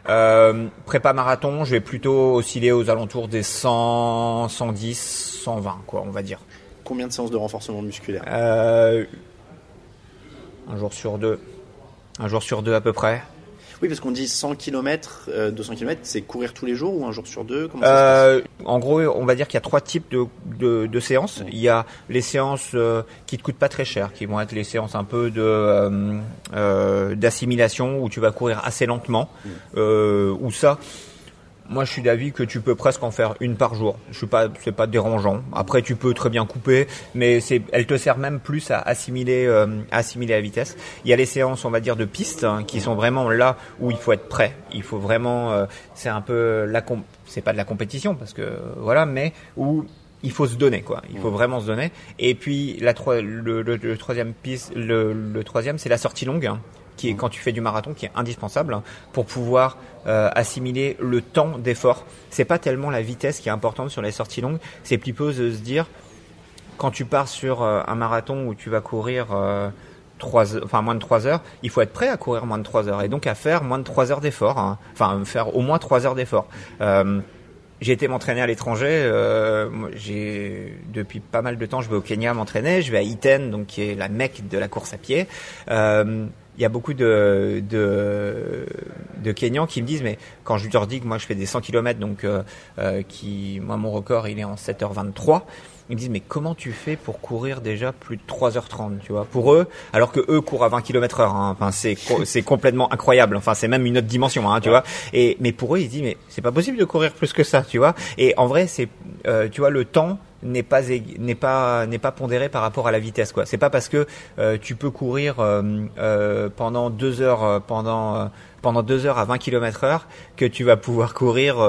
Euh, prépa marathon, je vais plutôt osciller aux alentours des 100, 110, 120, quoi, on va dire. Combien de séances de renforcement musculaire? Euh, un jour sur deux. Un jour sur deux à peu près. Oui, parce qu'on dit 100 km, 200 km, c'est courir tous les jours ou un jour sur deux Comment ça se passe? Euh, en gros, on va dire qu'il y a trois types de, de, de séances. Il y a les séances euh, qui te coûtent pas très cher, qui vont être les séances un peu de euh, euh, d'assimilation où tu vas courir assez lentement. Euh, où ça, moi, je suis d'avis que tu peux presque en faire une par jour. Je suis pas, c'est pas dérangeant. Après, tu peux très bien couper, mais c'est, elle te sert même plus à assimiler, euh, à assimiler la vitesse. Il y a les séances, on va dire, de piste hein, qui sont vraiment là où il faut être prêt. Il faut vraiment, euh, c'est un peu la, c'est pas de la compétition parce que voilà, mais où il faut se donner quoi. Il faut vraiment se donner. Et puis la le, le- le troisième piste, le, le troisième, c'est la sortie longue. hein, qui est quand tu fais du marathon, qui est indispensable hein, pour pouvoir euh, assimiler le temps d'effort. C'est pas tellement la vitesse qui est importante sur les sorties longues, c'est plutôt de se dire quand tu pars sur euh, un marathon où tu vas courir euh, 3 enfin moins de 3 heures, il faut être prêt à courir moins de 3 heures et donc à faire moins de 3 heures d'effort, hein. enfin faire au moins 3 heures d'effort. Euh, j'ai été m'entraîner à l'étranger. Euh, depuis pas mal de temps, je vais au Kenya m'entraîner. Je vais à Iten, donc qui est la mecque de la course à pied. Euh, il y a beaucoup de, de, de Kenyans qui me disent, mais quand je leur dis que moi je fais des 100 km, donc euh, euh, qui, moi mon record il est en 7h23, ils me disent mais comment tu fais pour courir déjà plus de 3h30 tu vois pour eux alors que eux courent à 20 km heure hein. enfin c'est c'est complètement incroyable. Enfin c'est même une autre dimension hein, tu vois. Et mais pour eux ils disent mais c'est pas possible de courir plus que ça tu vois. Et en vrai c'est euh, tu vois le temps n'est pas n'est pas n'est pas pondéré par rapport à la vitesse quoi. C'est pas parce que euh, tu peux courir euh, euh pendant deux heures euh, pendant euh, pendant deux heures à 20 km heure que tu vas pouvoir courir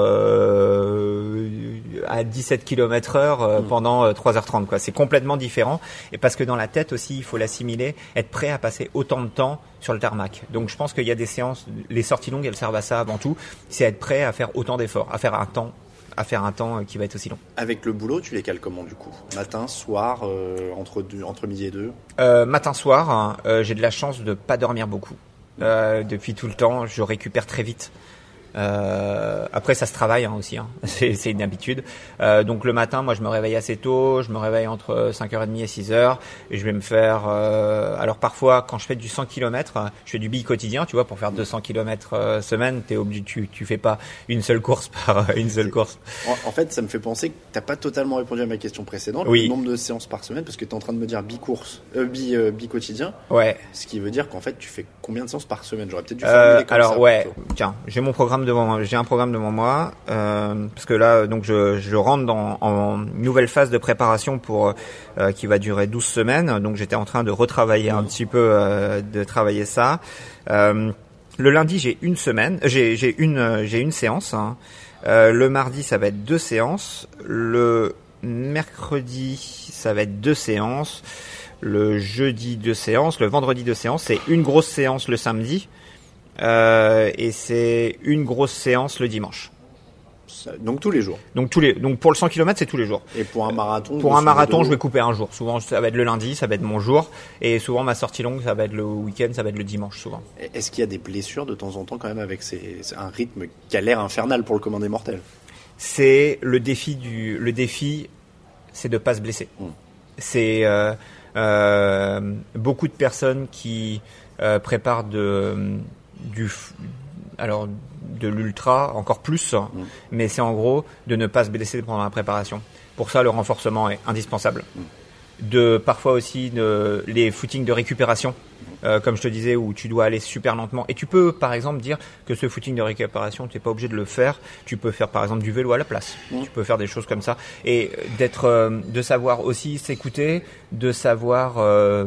à 17 km heure mm. pendant 3h30 quoi. C'est complètement différent. Et parce que dans la tête aussi il faut l'assimiler être prêt à passer autant de temps sur le tarmac. Donc je pense qu'il y a des séances les sorties longues elles servent à ça avant tout. C'est être prêt à faire autant d'efforts à faire un temps à faire un temps qui va être aussi long. Avec le boulot, tu les cales comment du coup? Matin, soir, euh, entre, deux, entre midi et deux? Euh, Matin, soir, hein, euh, j'ai de la chance de pas dormir beaucoup. Euh, depuis tout le temps, je récupère très vite. Euh, après, ça se travaille hein, aussi, hein. c'est une habitude. Euh, donc le matin, moi, je me réveille assez tôt, je me réveille entre 5h30 et 6h, et je vais me faire... Euh, alors parfois, quand je fais du 100 km, je fais du bille quotidien, tu vois, pour faire 200 km euh, semaine, es obligé, tu, tu fais pas une seule course par une seule course. En, fait, ça me fait penser que t'as pas totalement répondu à ma question précédente, oui. le nombre de séances par semaine, parce que tu es en train de me dire bi-course, euh, bi, euh, bi quotidien. Ouais. Ce qui veut dire qu'en fait, tu fais combien de séances par semaine? J'aurais peut-être dû formuler comme alors, ça. ouais, tiens, j'ai mon programme devant j'ai un programme devant moi euh, parce que là donc je, je rentre dans en nouvelle phase de préparation pour euh, qui va durer 12 semaines. Donc j'étais en train de retravailler un petit peu euh, de travailler ça. Euh, le lundi j'ai une semaine j'ai j'ai une j'ai une séance hein. Euh, le mardi ça va être deux séances. Le mercredi ça va être deux séances. Le jeudi deux séances. Le vendredi deux séances. C'est une grosse séance le samedi. euh, et c'est une grosse séance le dimanche. Donc tous les jours. Donc tous les donc pour le 100 km c'est tous les jours. Et pour un marathon Pour un marathon je vais couper un jour. Souvent ça va être le lundi, ça va être mon jour et souvent ma sortie longue ça va être le week-end, ça va être le dimanche souvent. Est-ce qu'il y a des blessures de temps en temps quand même avec ces, un rythme qui a l'air infernal pour le commandé mortel C'est le défi du le défi c'est de pas se blesser. Mm. C'est euh, euh, beaucoup de personnes qui euh, préparent de du alors de l'ultra encore plus, Mm. mais c'est en gros de ne pas se blesser pendant la préparation. Pour ça, le renforcement est indispensable. De parfois aussi de, les footings de récupération, euh, comme je te disais, où tu dois aller super lentement. Et tu peux, par exemple, dire que ce footing de récupération, tu n'es pas obligé de le faire. Tu peux faire, par exemple, du vélo à la place. Tu peux faire des choses comme ça. Et d'être, euh, de savoir aussi s'écouter, de savoir euh,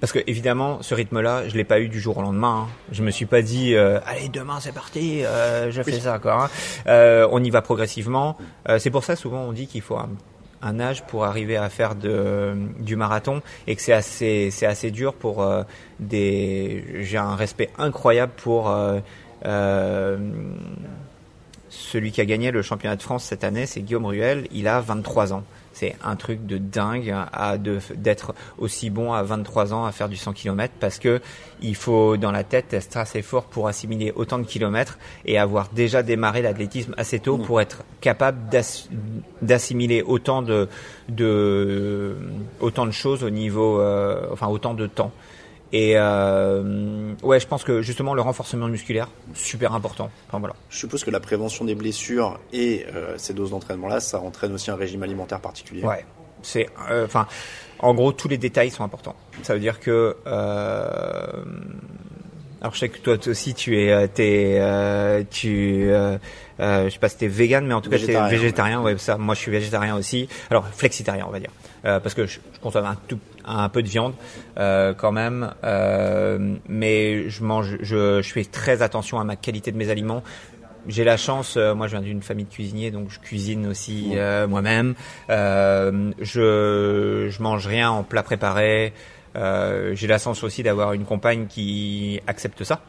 parce que évidemment, ce rythme-là, je l'ai pas eu du jour au lendemain. Hein. Je me suis pas dit, euh, allez demain c'est parti, euh, je fais ça quoi. Hein. Euh, on y va progressivement. Euh, c'est pour ça souvent on dit qu'il faut un, un, âge pour arriver à faire de, du marathon et que c'est assez, c'est assez dur pour euh, des. J'ai un respect incroyable pour. Euh, celui qui a gagné le championnat de France cette année, c'est Guillaume Ruel. Il a 23 ans c'est un truc de dingue à d'être aussi bon à 23 ans à faire du 100 km parce que il faut dans la tête être assez fort pour assimiler autant de kilomètres et avoir déjà démarré l'athlétisme assez tôt pour être capable d'assimiler autant de, de autant de choses au niveau euh, enfin autant de temps. Et euh, ouais, je pense que justement le renforcement musculaire, super important. Enfin, voilà. Je suppose que la prévention des blessures et euh, ces doses d'entraînement-là, ça entraîne aussi un régime alimentaire particulier. Ouais, c'est, enfin, en gros, tous les détails sont importants. Ça veut dire que, euh, alors je sais que toi aussi tu es, es euh, tu, euh, je sais pas si t'es vegan, mais en tout cas t'es végétarien. Ouais. ouais, ça. Moi, je suis végétarien aussi. Alors flexitarien, on va dire, parce que je, je consomme un tout un peu de viande euh, quand même, euh, mais je mange, je, je, fais très attention à ma qualité de mes aliments. J'ai la chance, euh, moi je viens d'une famille de cuisiniers, donc je cuisine aussi euh, moi-même. Euh, je, je mange rien en plat préparé. J'ai la chance aussi d'avoir une compagne qui accepte ça.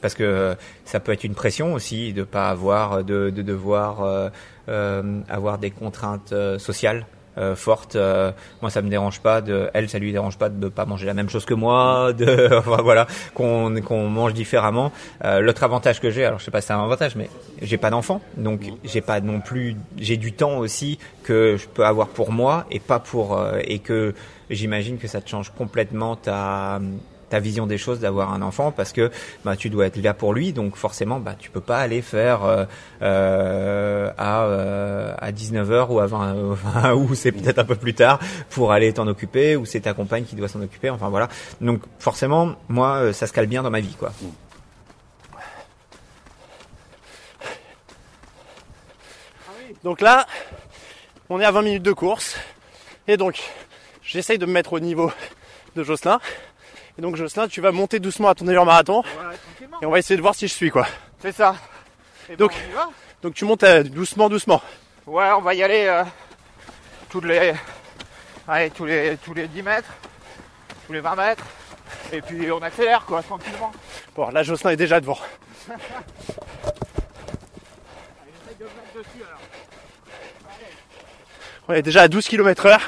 Parce que ça peut être une pression aussi de pas avoir, de, de devoir avoir des contraintes sociales euh, forte. Euh, moi, ça me dérange pas de, elle, ça lui dérange pas de pas manger la même chose que moi, de, voilà, qu'on qu'on mange différemment. Euh, L'autre avantage que j'ai, alors je sais pas si c'est un avantage, mais j'ai pas d'enfant, donc j'ai pas non plus, j'ai du temps aussi que je peux avoir pour moi et pas pour euh, et que j'imagine que ça te change complètement ta ta vision des choses d'avoir un enfant parce que bah, tu dois être là pour lui donc forcément bah, tu peux pas aller faire euh, euh, à, euh, à 19h ou à 20 ou c'est peut-être un peu plus tard pour aller t'en occuper ou c'est ta compagne qui doit s'en occuper enfin voilà donc forcément moi euh, ça se cale bien dans ma vie quoi Donc là, on est à 20 minutes de course. Et donc, j'essaye de me mettre au niveau de Jocelyn. Et donc, Jocelyn, tu vas monter doucement à ton allure marathon. Et on va essayer de voir si je suis, quoi. C'est ça. Et Donc- ben, on y va Donc, tu montes euh, doucement, doucement. Ouais, on va y aller euh, tous les, allez, tous les, tous les 10 mètres, tous les 20 mètres, et puis on accélère quoi, tranquillement. Bon, là, Jocelyn est déjà devant. On est déjà à 12 km heure.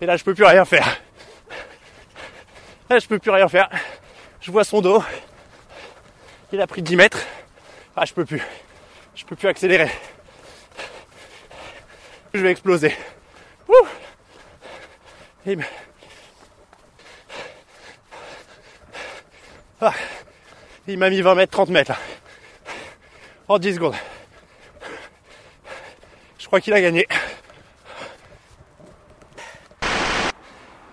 Et là, je peux plus rien faire. Là, je peux plus rien faire. Je vois son dos. Il a pris 10 mètres. Ah, je peux plus. Je peux plus accélérer. Je vais exploser. Me- Ah, il m'a mis 20 mètres, 30 mètres là. En 10 secondes. Je crois qu'il a gagné.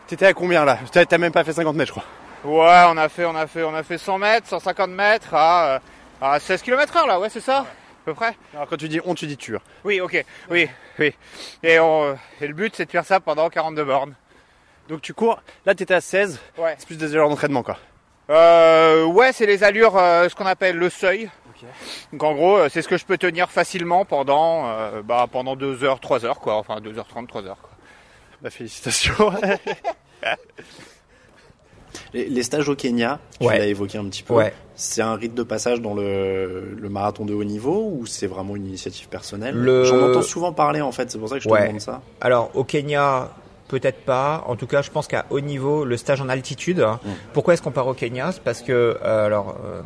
T'étais à combien là T'as même pas fait 50 mètres, je crois. Ouais, on a fait, on a fait, on a fait 100 mètres, 150 mètres à, euh, à 16 km heure là, ouais, c'est ça, à peu près. Alors quand tu dis on, tu dis tu. hein. Oui, ok, oui, oui. Et, on, et le but c'est de faire ça pendant 42 bornes. Donc tu cours. Là, t'étais à 16. Ouais. C'est plus des heures d'entraînement quoi. Euh, ouais, c'est les allures, euh, ce qu'on appelle le seuil. Donc en gros, euh, c'est ce que je peux tenir facilement pendant, euh, bah, pendant 2 heures, 3 heures quoi, enfin 2h30, 3 heures quoi. Bah félicitations. Les, les stages au Kenya, tu Ouais. l'as évoqué un petit peu. Ouais. C'est un rite de passage dans le, le marathon de haut niveau ou c'est vraiment une initiative personnelle Le- J'en entends souvent parler en fait, c'est pour ça que je te Ouais. demande ça. Alors au Kenya, peut-être pas. En tout cas, je pense qu'à haut niveau, le stage en altitude. hein. Pourquoi est-ce qu'on part au Kenya? C'est parce que euh, alors euh,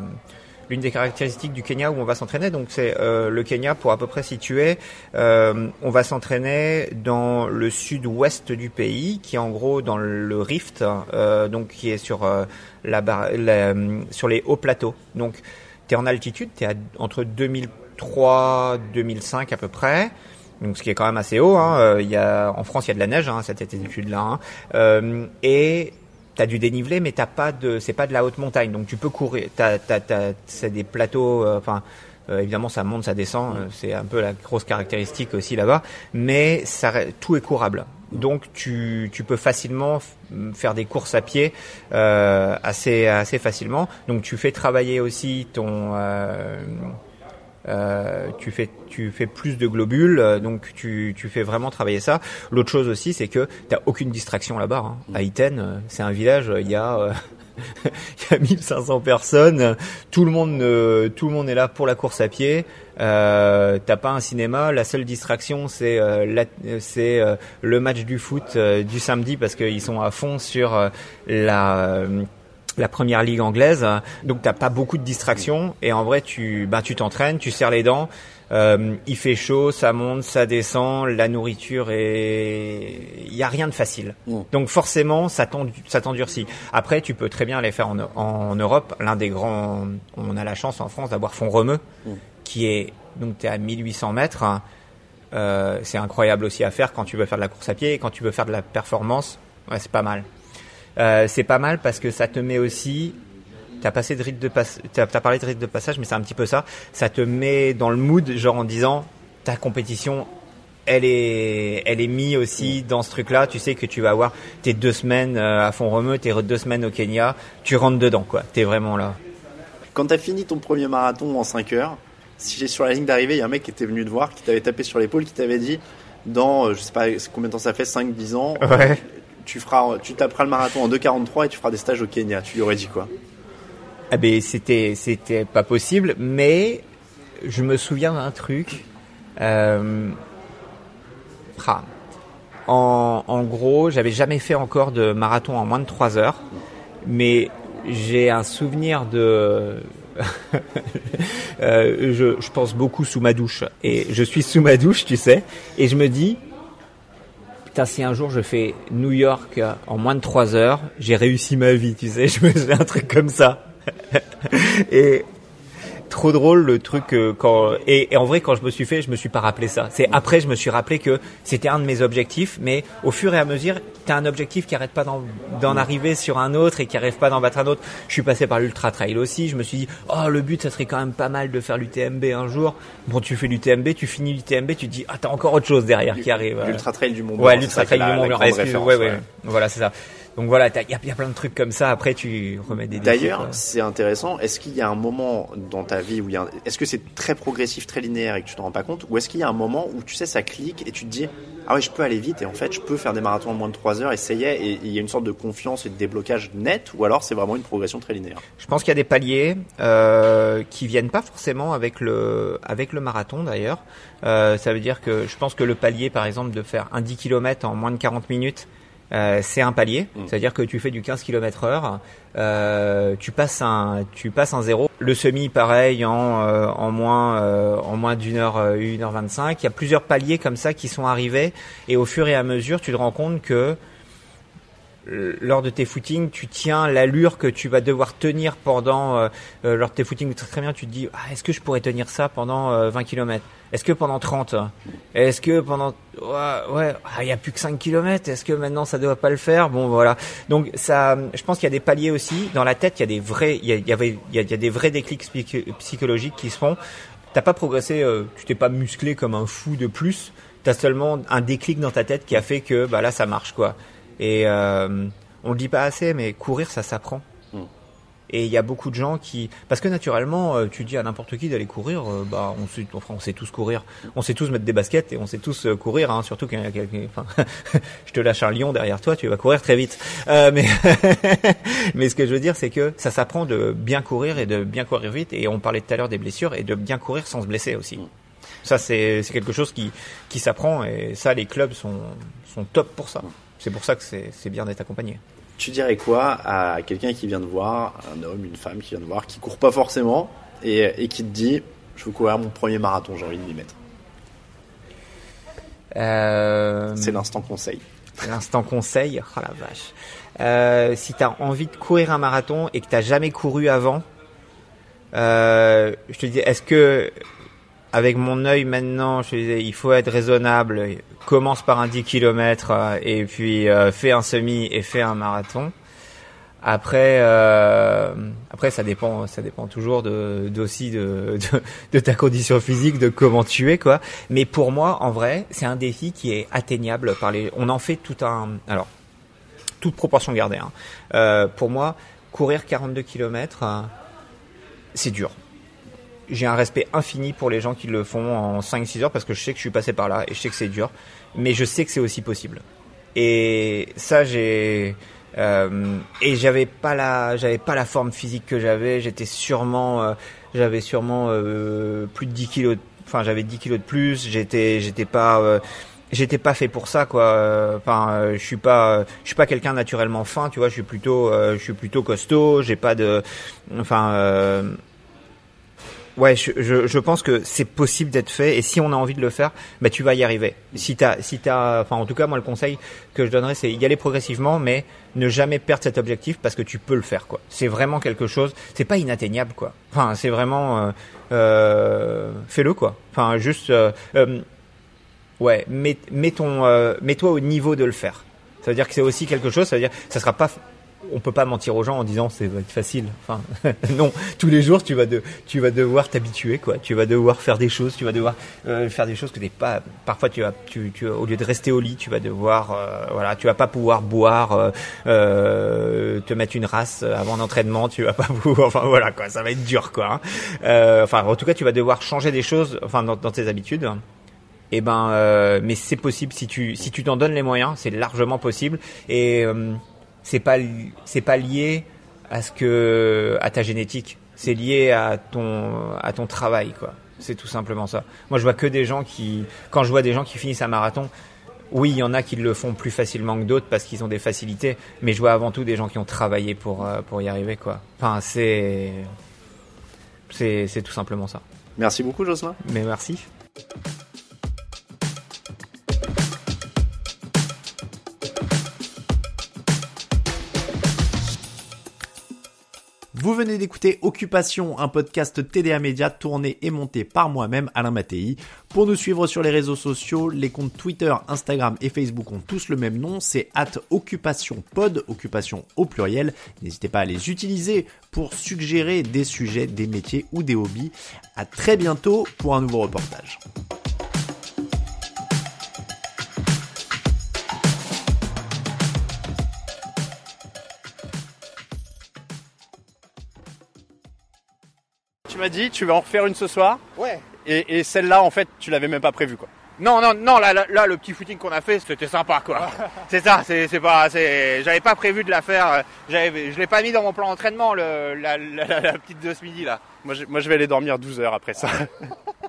l'une des caractéristiques du Kenya où on va s'entraîner, donc c'est euh, le Kenya pour à peu près situer. euh, on va s'entraîner dans le sud-ouest du pays, qui est en gros dans le Rift, euh, donc qui est sur euh, la, la- sur les hauts plateaux. Donc tu es en altitude, tu es entre 2003 2005 à peu près. Donc ce qui est quand même assez haut. Hein. Euh, Il y a, en France, il y a de la neige, hein, cette altitude-là. Hein. Euh, t'as du dénivelé, mais t'as pas de, c'est pas de la haute montagne. Donc tu peux courir. T'as, c'est des plateaux. euh, Enfin, euh, évidemment, ça monte, ça descend. euh, c'est un peu la grosse caractéristique aussi là-bas. Mais ça, tout est courable. Donc tu, tu peux facilement f- faire des courses à pied euh, assez assez facilement. Donc tu fais travailler aussi ton euh, tu fais tu fais plus de globules, euh, donc tu, tu fais vraiment travailler ça. L'autre chose aussi, c'est que t'as aucune distraction là-bas. Hein. À Iten, euh, c'est un village, euh, il y a euh, il y a 1500 personnes, tout le monde euh, tout le monde est là pour la course à pied. Euh, t'as pas un cinéma, la seule distraction c'est c'est euh, le match du foot du samedi parce qu'ils sont à fond sur la euh, la première ligue anglaise, donc t'as pas beaucoup de distractions et en vrai tu ben tu t'entraînes, tu serres les dents, euh, il fait chaud, ça monte, ça descend, la nourriture est il y a rien de facile. Mm. Donc forcément ça t'endu- ça t'endurcit. Après tu peux très bien aller faire en, en Europe, l'un des grands on a la chance en France d'avoir Font-Romeu Mm. qui est donc t'es à 1800 mètres. Euh, c'est incroyable aussi à faire quand tu veux faire de la course à pied et quand tu veux faire de la performance. Ouais, c'est pas mal. Euh, c'est pas mal parce que ça te met aussi. T'as passé de rite de pass... t'as t'as parlé de rite de passage, mais c'est un petit peu ça. Ça te met dans le mood, genre en disant ta compétition, elle est, elle est mise aussi dans ce truc-là. Tu sais que tu vas avoir tes deux semaines euh, à fond remue, tes deux semaines au Kenya. Tu rentres dedans, quoi. T'es vraiment là. Quand t'as fini ton premier marathon en 5 heures, si j'ai sur la ligne d'arrivée, il y a un mec qui était venu te voir, qui t'avait tapé sur l'épaule, qui t'avait dit dans, euh, je sais pas combien de temps ça fait, 5-10 ans, Ouais. Tu feras, tu taperas le marathon en 2,43 et tu feras des stages au Kenya. Tu lui aurais dit quoi? Ah ben c'était c'était pas possible, mais je me souviens d'un truc. Euh, Ah. En, gros, j'avais jamais fait encore de marathon en moins de 3 heures, mais j'ai un souvenir de euh, je pense beaucoup sous ma douche et je suis sous ma douche, tu sais, et je me dis putain si un jour je fais New York en moins de 3 heures, j'ai réussi ma vie, tu sais, je me fais un truc comme ça. et trop drôle le truc euh, quand et, et en vrai quand je me suis fait je me suis pas rappelé ça. C'est après je me suis rappelé que c'était un de mes objectifs mais au fur et à mesure t'as un objectif qui arrête pas d'en arriver sur un autre et qui arrive pas d'en battre un autre. Je suis passé par l'ultra trail aussi je me suis dit oh le but ça serait quand même pas mal de faire l'UTMB un jour. Bon tu fais l'UTMB tu finis l'UTMB tu te dis ah t'as encore autre chose derrière qui arrive L'Ultra Trail du Mont Blanc. ouais l'ultra trail du Mont la Blanc. ouais, ouais. voilà c'est ça donc voilà il y a, y a plein de trucs comme ça après tu remets des D'ailleurs, c'est intéressant. Est-ce qu'il y a un moment dans ta vie où il y a, un- est-ce que c'est très progressif, très linéaire et que tu t'en rends pas compte, ou est-ce qu'il y a un moment où tu sais ça clique et tu te dis ah ouais je peux aller vite et en fait je peux faire des marathons en moins de 3 heures, essayer et il y a une sorte de confiance et de déblocage net, ou alors c'est vraiment une progression très linéaire? Je pense qu'il y a des paliers euh, qui viennent pas forcément avec le avec le marathon d'ailleurs. Euh, ça veut dire que je pense que le palier, par exemple, de faire un 10 km en moins de 40 minutes, euh, c'est un palier. Mm. C'est-à-dire que tu fais du 15 km heure, euh, tu passes un tu passes un zéro. Le semi, pareil, en euh, en moins euh, en moins d'une heure euh, une heure 25 Il y a plusieurs paliers comme ça qui sont arrivés et au fur et à mesure, tu te rends compte que lors de tes footings, tu tiens l'allure que tu vas devoir tenir pendant euh, euh, lors de tes footings très, très bien. Tu te dis, ah, est-ce que je pourrais tenir ça pendant euh, 20 km Est-ce que pendant 30 Est-ce que pendant ouais, ouais, ah, il y a plus que 5 km Est-ce que maintenant ça doit pas le faire? Bon, voilà. Donc ça, je pense qu'il y a des paliers aussi dans la tête. Il y a des vrais, il y, avait, il y a, des vrais déclics psych- psychologiques qui se font. T'as pas progressé, euh, tu t'es pas musclé comme un fou de plus. T'as seulement un déclic dans ta tête qui a fait que bah là ça marche quoi. Et euh, on le dit pas assez, mais courir, ça s'apprend. Mm. Et il y a beaucoup de gens qui, parce que naturellement, euh, tu dis à n'importe qui d'aller courir, euh, bah on sait, enfin, on sait tous courir, on sait tous mettre des baskets et on sait tous euh, courir, hein, surtout quand il y a quelqu'un, enfin, je te lâche un lion derrière toi, tu vas courir très vite. Euh, mais mais ce que je veux dire, c'est que ça s'apprend de bien courir et de bien courir vite. Et on parlait tout à l'heure des blessures et de bien courir sans se blesser aussi. Mm. Ça, c'est c'est quelque chose qui qui s'apprend et ça, les clubs sont sont top pour ça. C'est pour ça que c'est bien d'être accompagné. Tu dirais quoi à quelqu'un qui vient de voir, un homme, une femme qui vient de voir, qui court pas forcément et, et qui te dit je veux courir mon premier marathon, j'ai envie de m'y mettre? Euh, C'est l'instant conseil. L'instant conseil, oh la vache. Euh, si tu as envie de courir un marathon et que tu jamais couru avant, euh, je te dis, est-ce que avec mon œil maintenant, je disais, il faut être raisonnable, commence par un 10 km et puis euh, fais un semi et fais un marathon. Après, euh, après ça dépend, ça dépend toujours de, d'aussi de, de, de ta condition physique, de comment tu es quoi. Mais pour moi, en vrai, c'est un défi qui est atteignable par les. On en fait tout un. Alors, toute proportion gardée. Hein. Euh, pour moi, courir 42 km, euh, c'est dur. J'ai un respect infini pour les gens qui le font en 5-6 heures parce que je sais que je suis passé par là et je sais que c'est dur. Mais je sais que c'est aussi possible. Et ça, j'ai. Euh, et j'avais pas la j'avais pas la forme physique que j'avais j'étais sûrement euh, j'avais sûrement euh, plus de 10 kilos enfin j'avais 10 kilos de plus j'étais j'étais pas euh, j'étais pas fait pour ça quoi enfin euh, je suis pas je suis pas quelqu'un naturellement fin tu vois je suis plutôt je suis plutôt costaud j'ai pas de enfin Ouais, je, je, je pense que c'est possible d'être fait et si on a envie de le faire, bah tu vas y arriver. Si t'as, si t'as, enfin en tout cas moi le conseil que je donnerais c'est y aller progressivement, mais ne jamais perdre cet objectif parce que tu peux le faire quoi. C'est vraiment quelque chose, c'est pas inatteignable quoi. Enfin c'est vraiment, euh, euh, fais-le quoi. Enfin juste, euh, euh, ouais, mets, mets ton, euh, mets-toi au niveau de le faire. Ça veut dire que c'est aussi quelque chose, ça veut dire ça sera pas on peut pas mentir aux gens en disant c'est facile. Enfin, non, tous les jours tu vas de, tu vas devoir t'habituer quoi. Tu vas devoir faire des choses, tu vas devoir euh, faire des choses que t'es pas. Parfois tu vas, tu, tu, au lieu de rester au lit, tu vas devoir, euh, voilà, tu vas pas pouvoir boire, euh, euh, te mettre une race avant l'entraînement, tu vas pas pouvoir. Enfin voilà quoi, ça va être dur quoi. hein. Euh, enfin en tout cas tu vas devoir changer des choses, enfin dans, dans tes habitudes. Et ben, euh, mais c'est possible si tu si tu t'en donnes les moyens, c'est largement possible. Et c'est pas c'est pas lié à ce que à ta génétique c'est lié à ton à ton travail quoi c'est tout simplement ça moi je vois que des gens qui quand je vois des gens qui finissent un marathon Oui, il y en a qui le font plus facilement que d'autres parce qu'ils ont des facilités, mais je vois avant tout des gens qui ont travaillé pour, euh, pour y arriver, quoi. Enfin, c'est. C'est c'est tout simplement ça. Merci beaucoup, Jocelyn. Mais merci. Vous venez d'écouter Occupation, un podcast TDA Média tourné et monté par moi-même, Alain Mattei. Pour nous suivre sur les réseaux sociaux, les comptes Twitter, Instagram et Facebook ont tous le même nom, c'est at Occupation Pod, Occupation au pluriel. N'hésitez pas à les utiliser pour suggérer des sujets, des métiers ou des hobbies. À très bientôt pour un nouveau reportage. M'as dit, tu vas en refaire une ce soir. Ouais. Et, et celle-là, en fait, tu l'avais même pas prévue, quoi. Non, non, non, là, là, là, le petit footing qu'on a fait, c'était sympa, quoi. c'est ça, c'est, c'est pas, c'est, j'avais pas prévu de la faire, euh, j'avais, je l'ai pas mis dans mon plan d'entraînement, le, la, la, la, la petite de ce midi, là. Moi, je, moi, je vais aller dormir 12 heures après ça.